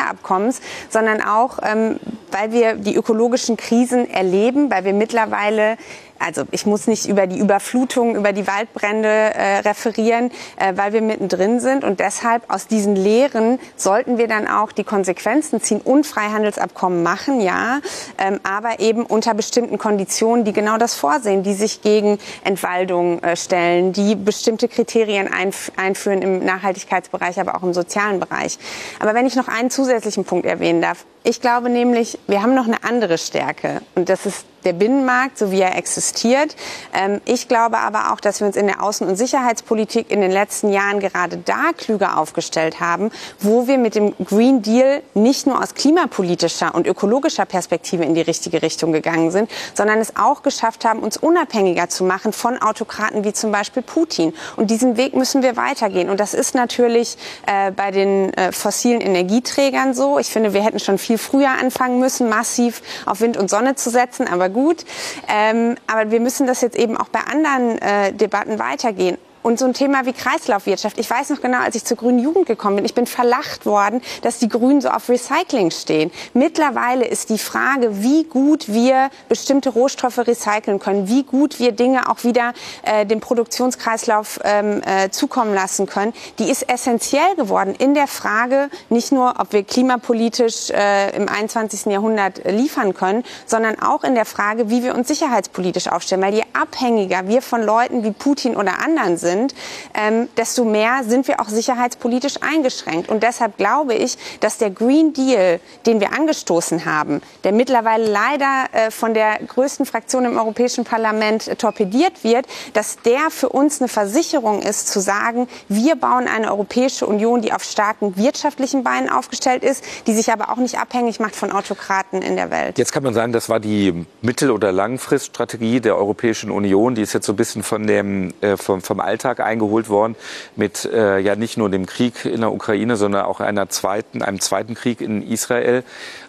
Speaker 2: Abkommens, sondern auch, ähm, weil wir die ökologischen Krisen erleben, weil wir mittlerweile also ich muss nicht über die Überflutung, über die Waldbrände äh, referieren, äh, weil wir mittendrin sind. Und deshalb aus diesen Lehren sollten wir dann auch die Konsequenzen ziehen und Freihandelsabkommen machen, ja, ähm, aber eben unter bestimmten Konditionen, die genau das vorsehen, die sich gegen Entwaldung äh, stellen, die bestimmte Kriterien einf einführen im Nachhaltigkeitsbereich, aber auch im sozialen Bereich. Aber wenn ich noch einen zusätzlichen Punkt erwähnen darf, ich glaube nämlich, wir haben noch eine andere Stärke und das ist der Binnenmarkt, so wie er existiert. Ähm, ich glaube aber auch, dass wir uns in der Außen- und Sicherheitspolitik in den letzten Jahren gerade da klüger aufgestellt haben, wo wir mit dem Green Deal nicht nur aus klimapolitischer und ökologischer Perspektive in die richtige Richtung gegangen sind, sondern es auch geschafft haben, uns unabhängiger zu machen von Autokraten wie zum Beispiel Putin. Und diesen Weg müssen wir weitergehen. Und das ist natürlich äh, bei den äh, fossilen Energieträgern so. Ich finde, wir hätten schon viel früher anfangen müssen, massiv auf Wind und Sonne zu setzen. Aber gut. Ähm, aber wir müssen das jetzt eben auch bei anderen äh, Debatten weitergehen. Und so ein Thema wie Kreislaufwirtschaft. Ich weiß noch genau, als ich zur Grünen Jugend gekommen bin, ich bin verlacht worden, dass die Grünen so auf Recycling stehen. Mittlerweile ist die Frage, wie gut wir bestimmte Rohstoffe recyceln können, wie gut wir Dinge auch wieder äh, dem Produktionskreislauf ähm, äh, zukommen lassen können, die ist essentiell geworden in der Frage, nicht nur, ob wir klimapolitisch äh, im 21. Jahrhundert liefern können, sondern auch in der Frage, wie wir uns sicherheitspolitisch aufstellen. Weil je abhängiger wir von Leuten wie Putin oder anderen sind, sind, ähm, desto mehr sind wir auch sicherheitspolitisch eingeschränkt. Und deshalb glaube ich, dass der Green Deal, den wir angestoßen haben, der mittlerweile leider äh, von der größten Fraktion im Europäischen Parlament äh, torpediert wird, dass der für uns eine Versicherung ist, zu sagen, wir bauen eine Europäische Union, die auf starken wirtschaftlichen Beinen aufgestellt ist, die sich aber auch nicht abhängig macht von Autokraten in der Welt.
Speaker 1: Jetzt kann man sagen, das war die Mittel- oder Langfriststrategie der Europäischen Union. Die ist jetzt so ein bisschen von dem, äh, vom, vom Alter Alltag eingeholt worden mit äh, ja nicht nur dem Krieg in der Ukraine, sondern auch einer zweiten, einem zweiten Krieg in Israel.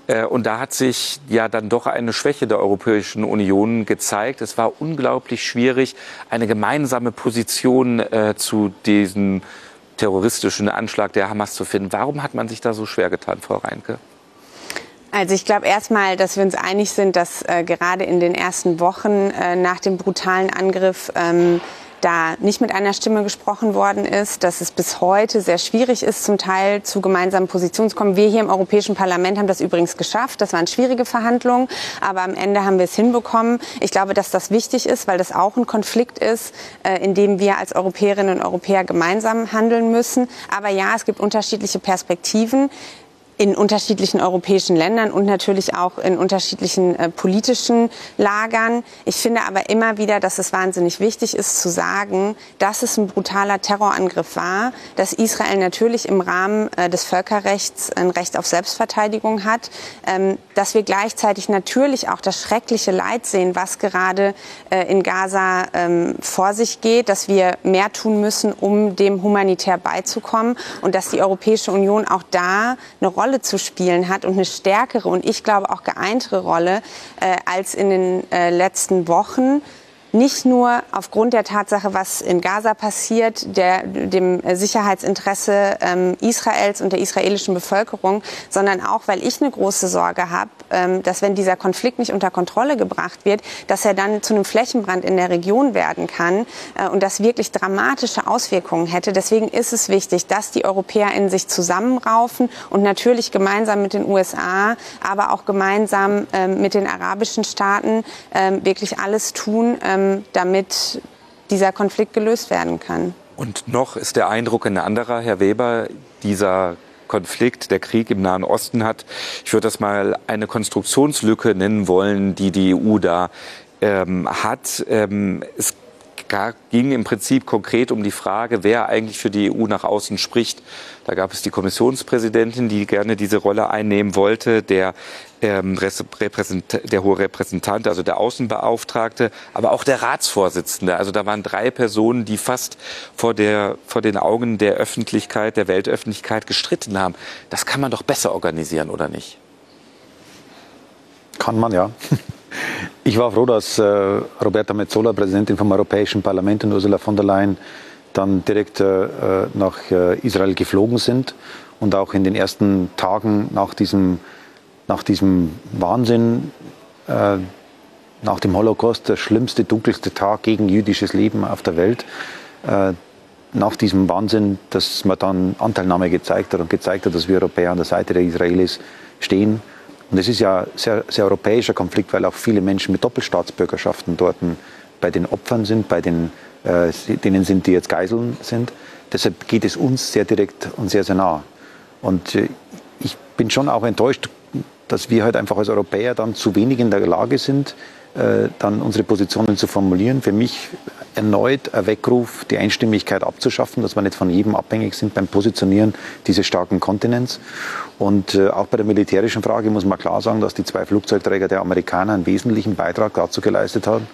Speaker 1: Äh, und da hat sich ja dann doch eine Schwäche der Europäischen Union gezeigt. Es war unglaublich schwierig, eine gemeinsame Position äh, zu diesem terroristischen Anschlag der Hamas zu finden. Warum hat man sich da so schwer getan, Frau Reinke?
Speaker 2: Also ich glaube erstmal, dass wir uns einig sind, dass äh, gerade in den ersten Wochen äh, nach dem brutalen Angriff ähm, da nicht mit einer Stimme gesprochen worden ist, dass es bis heute sehr schwierig ist, zum Teil zu gemeinsamen Positionen zu kommen. Wir hier im Europäischen Parlament haben das übrigens geschafft. Das waren schwierige Verhandlungen, aber am Ende haben wir es hinbekommen. Ich glaube, dass das wichtig ist, weil das auch ein Konflikt ist, äh, in dem wir als Europäerinnen und Europäer gemeinsam handeln müssen. Aber ja, es gibt unterschiedliche Perspektiven in unterschiedlichen europäischen Ländern und natürlich auch in unterschiedlichen äh, politischen Lagern. Ich finde aber immer wieder, dass es wahnsinnig wichtig ist zu sagen, dass es ein brutaler Terrorangriff war, dass Israel natürlich im Rahmen äh, des Völkerrechts ein Recht auf Selbstverteidigung hat, ähm, dass wir gleichzeitig natürlich auch das schreckliche Leid sehen, was gerade äh, in Gaza ähm, vor sich geht, dass wir mehr tun müssen, um dem humanitär beizukommen und dass die Europäische Union auch da eine Rolle Rolle zu spielen hat und eine stärkere und ich glaube auch geeintere Rolle äh, als in den äh, letzten Wochen nicht nur aufgrund der Tatsache, was in Gaza passiert, der, dem Sicherheitsinteresse ähm, Israels und der israelischen Bevölkerung, sondern auch, weil ich eine große Sorge habe, ähm, dass wenn dieser Konflikt nicht unter Kontrolle gebracht wird, dass er dann zu einem Flächenbrand in der Region werden kann äh, und das wirklich dramatische Auswirkungen hätte. Deswegen ist es wichtig, dass die Europäer in sich zusammenraufen und natürlich gemeinsam mit den USA, aber auch gemeinsam ähm, mit den arabischen Staaten ähm, wirklich alles tun, ähm, damit dieser Konflikt gelöst werden kann.
Speaker 1: Und noch ist der Eindruck ein anderer, Herr Weber, dieser Konflikt, der Krieg im Nahen Osten hat, ich würde das mal eine Konstruktionslücke nennen wollen, die die EU da ähm, hat. Ähm, es ging im Prinzip konkret um die Frage, wer eigentlich für die EU nach außen spricht. Da gab es die Kommissionspräsidentin, die gerne diese Rolle einnehmen wollte, der, ähm, der hohe Repräsentant, also der Außenbeauftragte, aber auch der Ratsvorsitzende. Also da waren drei Personen, die fast vor, der, vor den Augen der Öffentlichkeit, der Weltöffentlichkeit gestritten haben. Das kann man doch besser organisieren, oder nicht?
Speaker 3: Kann man, ja. Ich war froh, dass äh, Roberta Metzola, Präsidentin vom Europäischen Parlament, und Ursula von der Leyen dann direkt äh, nach äh, Israel geflogen sind und auch in den ersten Tagen nach diesem, nach diesem Wahnsinn äh, nach dem Holocaust der schlimmste, dunkelste Tag gegen jüdisches Leben auf der Welt. Äh, nach diesem Wahnsinn, dass man dann Anteilnahme gezeigt hat und gezeigt hat, dass wir Europäer an der Seite der Israelis stehen. Und es ist ja sehr, sehr europäischer Konflikt, weil auch viele Menschen mit Doppelstaatsbürgerschaften dort bei den Opfern sind, bei den, äh, denen sind, die jetzt Geiseln sind. Deshalb geht es uns sehr direkt und sehr, sehr nah. Und äh, ich bin schon auch enttäuscht, dass wir halt einfach als Europäer dann zu wenig in der Lage sind, äh, dann unsere Positionen zu formulieren. Für mich erneut ein Weckruf, die Einstimmigkeit abzuschaffen, dass wir nicht von jedem abhängig sind beim Positionieren dieses starken Kontinents. Und äh, auch bei der militärischen Frage muss man klar sagen, dass die zwei Flugzeugträger der Amerikaner einen wesentlichen Beitrag dazu geleistet haben,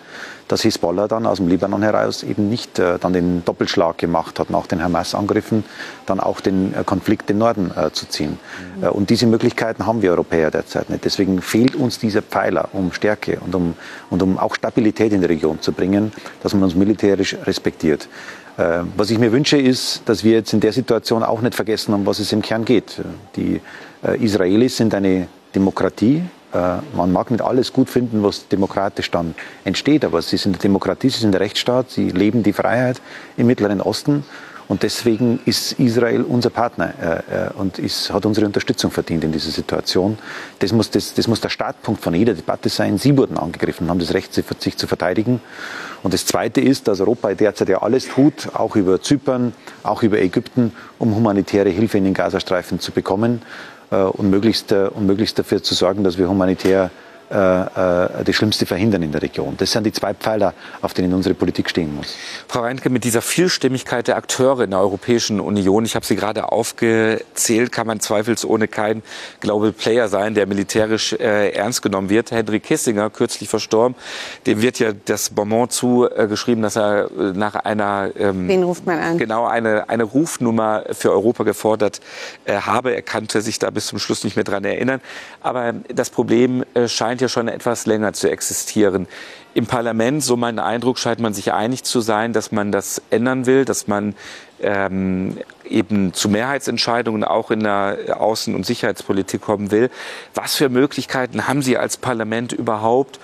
Speaker 3: dass Hisbollah dann aus dem Libanon heraus eben nicht äh, dann den Doppelschlag gemacht hat, nach den Hamas-Angriffen dann auch den äh, Konflikt im Norden äh, zu ziehen. Mhm. Äh, und diese Möglichkeiten haben wir Europäer derzeit nicht. Deswegen fehlt uns dieser Pfeiler, um Stärke und um, und um auch Stabilität in die Region zu bringen, dass man uns militärisch respektiert. Äh, was ich mir wünsche, ist, dass wir jetzt in der Situation auch nicht vergessen, um was es im Kern geht. Die äh, Israelis sind eine Demokratie, äh, man mag nicht alles gut finden, was demokratisch dann entsteht, aber sie sind eine Demokratie, sie sind ein Rechtsstaat, sie leben die Freiheit im Mittleren Osten. Und deswegen ist Israel unser Partner äh, äh, und ist, hat unsere Unterstützung verdient in dieser Situation. Das muss, das, das muss der Startpunkt von jeder Debatte sein. Sie wurden angegriffen, haben das Recht, sich zu verteidigen. Und das Zweite ist, dass Europa derzeit ja alles tut, auch über Zypern, auch über Ägypten, um humanitäre Hilfe in den Gazastreifen zu bekommen. Äh, und, möglichst, äh, und möglichst dafür zu sorgen, dass wir humanitär das Schlimmste verhindern in der Region. Das sind die zwei Pfeiler, auf denen unsere Politik stehen muss.
Speaker 1: Frau Reintke, mit dieser Vielstimmigkeit der Akteure in der Europäischen Union, ich habe sie gerade aufgezählt, kann man zweifelsohne kein Global Player sein, der militärisch äh, ernst genommen wird. Henry Kissinger, kürzlich verstorben, dem wird ja das Bonbon zugeschrieben, dass er äh, nach einer
Speaker 2: ähm, Wen ruft man an?
Speaker 1: genau eine, eine Rufnummer für Europa gefordert äh, habe. Er kannte sich da bis zum Schluss nicht mehr dran erinnern. Aber das Problem äh, scheint scheint ja schon etwas länger zu existieren. Im Parlament, so mein Eindruck, scheint man sich einig zu sein, dass man das ändern will, dass man ähm, eben zu Mehrheitsentscheidungen auch in der Außen- und Sicherheitspolitik kommen will. Was für Möglichkeiten haben Sie als Parlament überhaupt,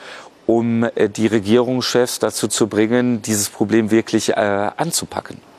Speaker 1: um äh, die Regierungschefs dazu zu bringen, dieses Problem wirklich äh, anzupacken?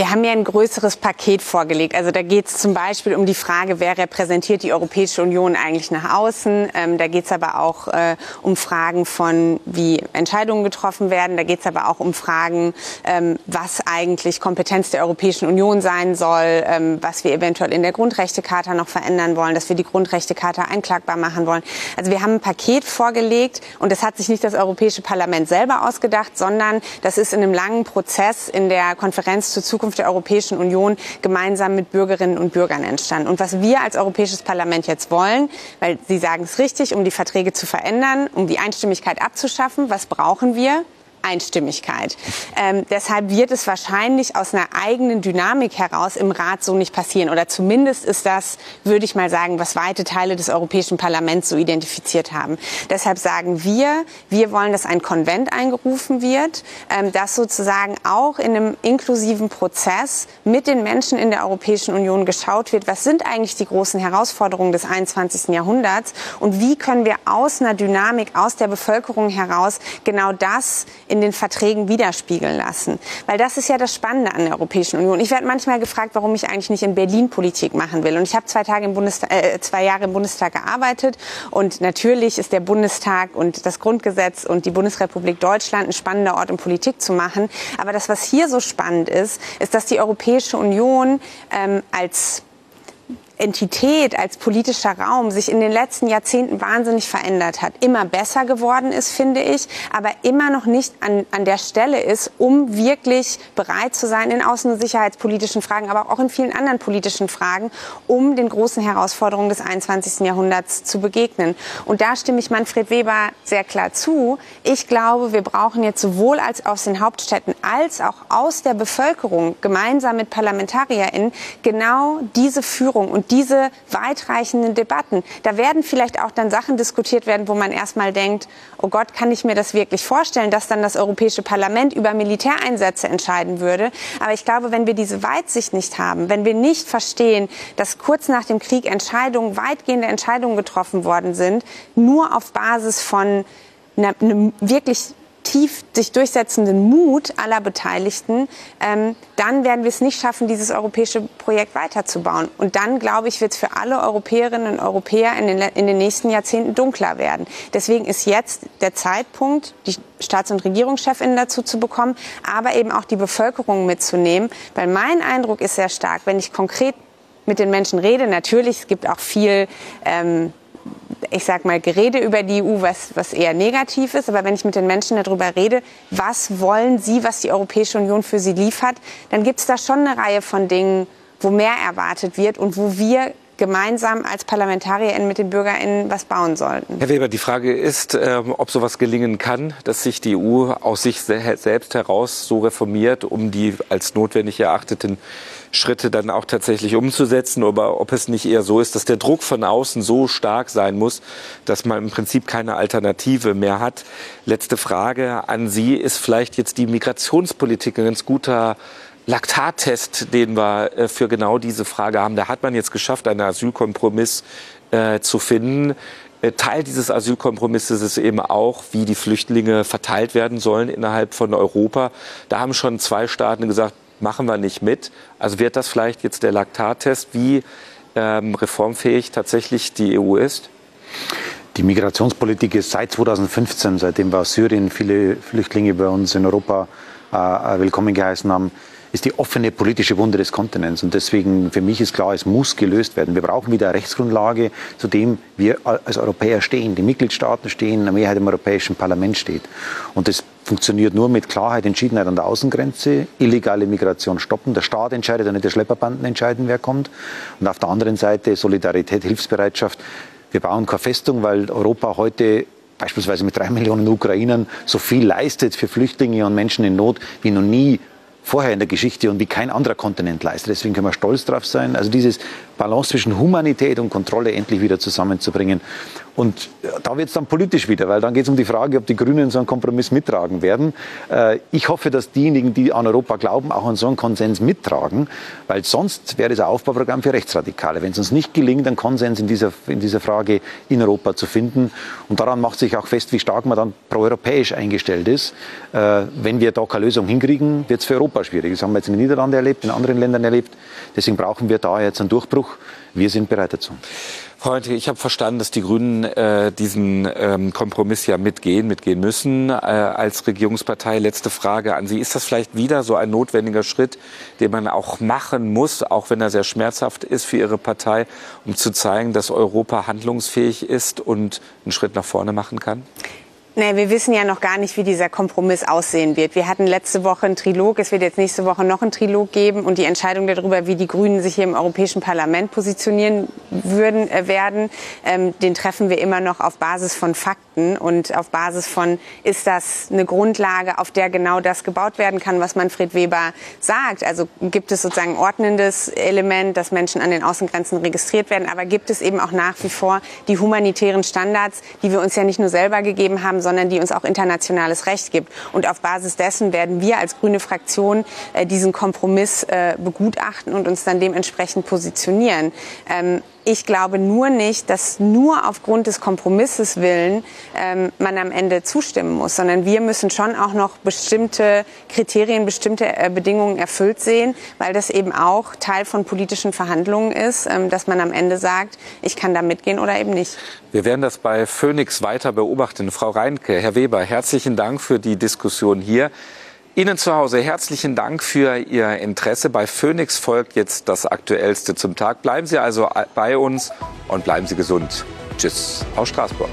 Speaker 2: Wir haben ja ein größeres Paket vorgelegt. Also da geht es zum Beispiel um die Frage, wer repräsentiert die Europäische Union eigentlich nach außen. Ähm, da geht es aber auch äh, um Fragen von, wie Entscheidungen getroffen werden. Da geht es aber auch um Fragen, ähm, was eigentlich Kompetenz der Europäischen Union sein soll, ähm, was wir eventuell in der Grundrechtecharta noch verändern wollen, dass wir die Grundrechtecharta einklagbar machen wollen. Also wir haben ein Paket vorgelegt und das hat sich nicht das Europäische Parlament selber ausgedacht, sondern das ist in einem langen Prozess in der Konferenz zur Zukunft Zukunft der Europäischen Union gemeinsam mit Bürgerinnen und Bürgern entstanden. Und was wir als Europäisches Parlament jetzt wollen, weil Sie sagen es richtig, um die Verträge zu verändern, um die Einstimmigkeit abzuschaffen, was brauchen wir? Einstimmigkeit. Ähm, deshalb wird es wahrscheinlich aus einer eigenen Dynamik heraus im Rat so nicht passieren. Oder zumindest ist das, würde ich mal sagen, was weite Teile des Europäischen Parlaments so identifiziert haben. Deshalb sagen wir, wir wollen, dass ein Konvent eingerufen wird, ähm, dass sozusagen auch in einem inklusiven Prozess mit den Menschen in der Europäischen Union geschaut wird, was sind eigentlich die großen Herausforderungen des 21. Jahrhunderts und wie können wir aus einer Dynamik, aus der Bevölkerung heraus genau das in den Verträgen widerspiegeln lassen. Weil das ist ja das Spannende an der Europäischen Union. Ich werde manchmal gefragt, warum ich eigentlich nicht in Berlin Politik machen will. Und ich habe zwei, Tage im Bundestag, äh, zwei Jahre im Bundestag gearbeitet. Und natürlich ist der Bundestag und das Grundgesetz und die Bundesrepublik Deutschland ein spannender Ort, um Politik zu machen. Aber das, was hier so spannend ist, ist, dass die Europäische Union ähm, als Entität, als politischer Raum sich in den letzten Jahrzehnten wahnsinnig verändert hat, immer besser geworden ist, finde ich, aber immer noch nicht an, an der Stelle ist, um wirklich bereit zu sein in außen- und sicherheitspolitischen Fragen, aber auch in vielen anderen politischen Fragen, um den großen Herausforderungen des 21. Jahrhunderts zu begegnen. Und da stimme ich Manfred Weber sehr klar zu. Ich glaube, wir brauchen jetzt sowohl als aus den Hauptstädten als auch aus der Bevölkerung gemeinsam mit ParlamentarierInnen genau diese Führung und diese weitreichenden Debatten. Da werden vielleicht auch dann Sachen diskutiert werden, wo man erstmal denkt, oh Gott, kann ich mir das wirklich vorstellen, dass dann das Europäische Parlament über Militäreinsätze entscheiden würde. Aber ich glaube, wenn wir diese Weitsicht nicht haben, wenn wir nicht verstehen, dass kurz nach dem Krieg Entscheidungen, weitgehende Entscheidungen getroffen worden sind, nur auf Basis von eine, eine wirklich tief sich durchsetzenden Mut aller Beteiligten, ähm, dann werden wir es nicht schaffen, dieses europäische Projekt weiterzubauen. Und dann, glaube ich, wird es für alle Europäerinnen und Europäer in den, in den nächsten Jahrzehnten dunkler werden. Deswegen ist jetzt der Zeitpunkt, die Staats- und Regierungschefinnen dazu zu bekommen, aber eben auch die Bevölkerung mitzunehmen. Weil mein Eindruck ist sehr stark, wenn ich konkret mit den Menschen rede, natürlich, es gibt auch viel ähm, ich sag mal, Gerede über die EU, was, was eher negativ ist. Aber wenn ich mit den Menschen darüber rede, was wollen sie, was die Europäische Union für sie liefert, dann gibt es da schon eine Reihe von Dingen, wo mehr erwartet wird und wo wir gemeinsam als ParlamentarierInnen mit den BürgerInnen was bauen sollten.
Speaker 1: Herr Weber, die Frage ist, ähm, ob sowas gelingen kann, dass sich die EU aus sich selbst heraus so reformiert, um die als notwendig erachteten Schritte dann auch tatsächlich umzusetzen, oder ob es nicht eher so ist, dass der Druck von außen so stark sein muss, dass man im Prinzip keine Alternative mehr hat. Letzte Frage an Sie. Ist vielleicht jetzt die Migrationspolitik ein ganz guter Laktattest, den wir äh, für genau diese Frage haben? Da hat man jetzt geschafft, einen Asylkompromiss äh, zu finden. Äh, Teil dieses Asylkompromisses ist eben auch, wie die Flüchtlinge verteilt werden sollen innerhalb von Europa. Da haben schon zwei Staaten gesagt, machen wir nicht mit. Also wird das vielleicht jetzt der Laktattest, wie ähm, reformfähig tatsächlich die EU ist?
Speaker 3: Die Migrationspolitik ist seit 2015, seitdem wir aus Syrien viele Flüchtlinge bei uns in Europa äh, willkommen geheißen haben, ist die offene politische Wunde des Kontinents. Und deswegen für mich ist klar, es muss gelöst werden. Wir brauchen wieder eine Rechtsgrundlage, zu dem wir als Europäer stehen. Die Mitgliedstaaten stehen, eine Mehrheit im Europäischen Parlament steht. Und das funktioniert nur mit Klarheit, Entschiedenheit an der Außengrenze, illegale Migration stoppen. Der Staat entscheidet und nicht der Schlepperbanden entscheiden, wer kommt. Und auf der anderen Seite Solidarität, Hilfsbereitschaft. Wir bauen keine Festung, weil Europa heute beispielsweise mit drei Millionen Ukrainern so viel leistet für Flüchtlinge und Menschen in Not wie noch nie vorher in der Geschichte und wie kein anderer Kontinent leistet. Deswegen können wir stolz drauf sein. Also dieses Balance zwischen Humanität und Kontrolle endlich wieder zusammenzubringen. Und da wird es dann politisch wieder, weil dann geht es um die Frage, ob die Grünen so einen Kompromiss mittragen werden. Äh, ich hoffe, dass diejenigen, die an Europa glauben, auch an so einen Konsens mittragen, weil sonst wäre es ein Aufbauprogramm für Rechtsradikale. Wenn es uns nicht gelingt, einen Konsens in dieser, in dieser Frage in Europa zu finden. Und daran macht sich auch fest, wie stark man dann proeuropäisch eingestellt ist. Äh, wenn wir da keine Lösung hinkriegen, wird es für Europa schwierig. Das haben wir jetzt in den Niederlanden erlebt, in anderen Ländern erlebt. Deswegen brauchen wir da jetzt einen Durchbruch. Wir sind bereit dazu.
Speaker 1: Frau Heinrich, ich habe verstanden, dass die Grünen äh, diesen ähm, Kompromiss ja mitgehen, mitgehen müssen äh, als Regierungspartei. Letzte Frage an Sie. Ist das vielleicht wieder so ein notwendiger Schritt, den man auch machen muss, auch wenn er sehr schmerzhaft ist für Ihre Partei, um zu zeigen, dass Europa handlungsfähig ist und einen Schritt nach vorne machen kann?
Speaker 2: Nee, wir wissen ja noch gar nicht, wie dieser Kompromiss aussehen wird. Wir hatten letzte Woche einen Trilog, es wird jetzt nächste Woche noch einen Trilog geben. Und die Entscheidung darüber, wie die Grünen sich hier im Europäischen Parlament positionieren würden, äh, werden, ähm, den treffen wir immer noch auf Basis von Fakten und auf Basis von, ist das eine Grundlage, auf der genau das gebaut werden kann, was Manfred Weber sagt. Also gibt es sozusagen ein ordnendes Element, dass Menschen an den Außengrenzen registriert werden, aber gibt es eben auch nach wie vor die humanitären Standards, die wir uns ja nicht nur selber gegeben haben, sondern die uns auch internationales Recht gibt. Und auf Basis dessen werden wir als grüne Fraktion äh, diesen Kompromiss äh, begutachten und uns dann dementsprechend positionieren. Ähm, ich glaube nur nicht, dass nur aufgrund des Kompromisses willen ähm, man am Ende zustimmen muss, sondern wir müssen schon auch noch bestimmte Kriterien, bestimmte äh, Bedingungen erfüllt sehen, weil das eben auch Teil von politischen Verhandlungen ist, ähm, dass man am Ende sagt, ich kann da mitgehen oder eben nicht.
Speaker 1: Wir werden das bei Phoenix weiter beobachten. Frau Reinke, Herr Weber, herzlichen Dank für die Diskussion hier. Ihnen zu Hause herzlichen Dank für Ihr Interesse. Bei Phoenix folgt jetzt das Aktuellste zum Tag. Bleiben Sie also bei uns und bleiben Sie gesund. Tschüss aus Straßburg.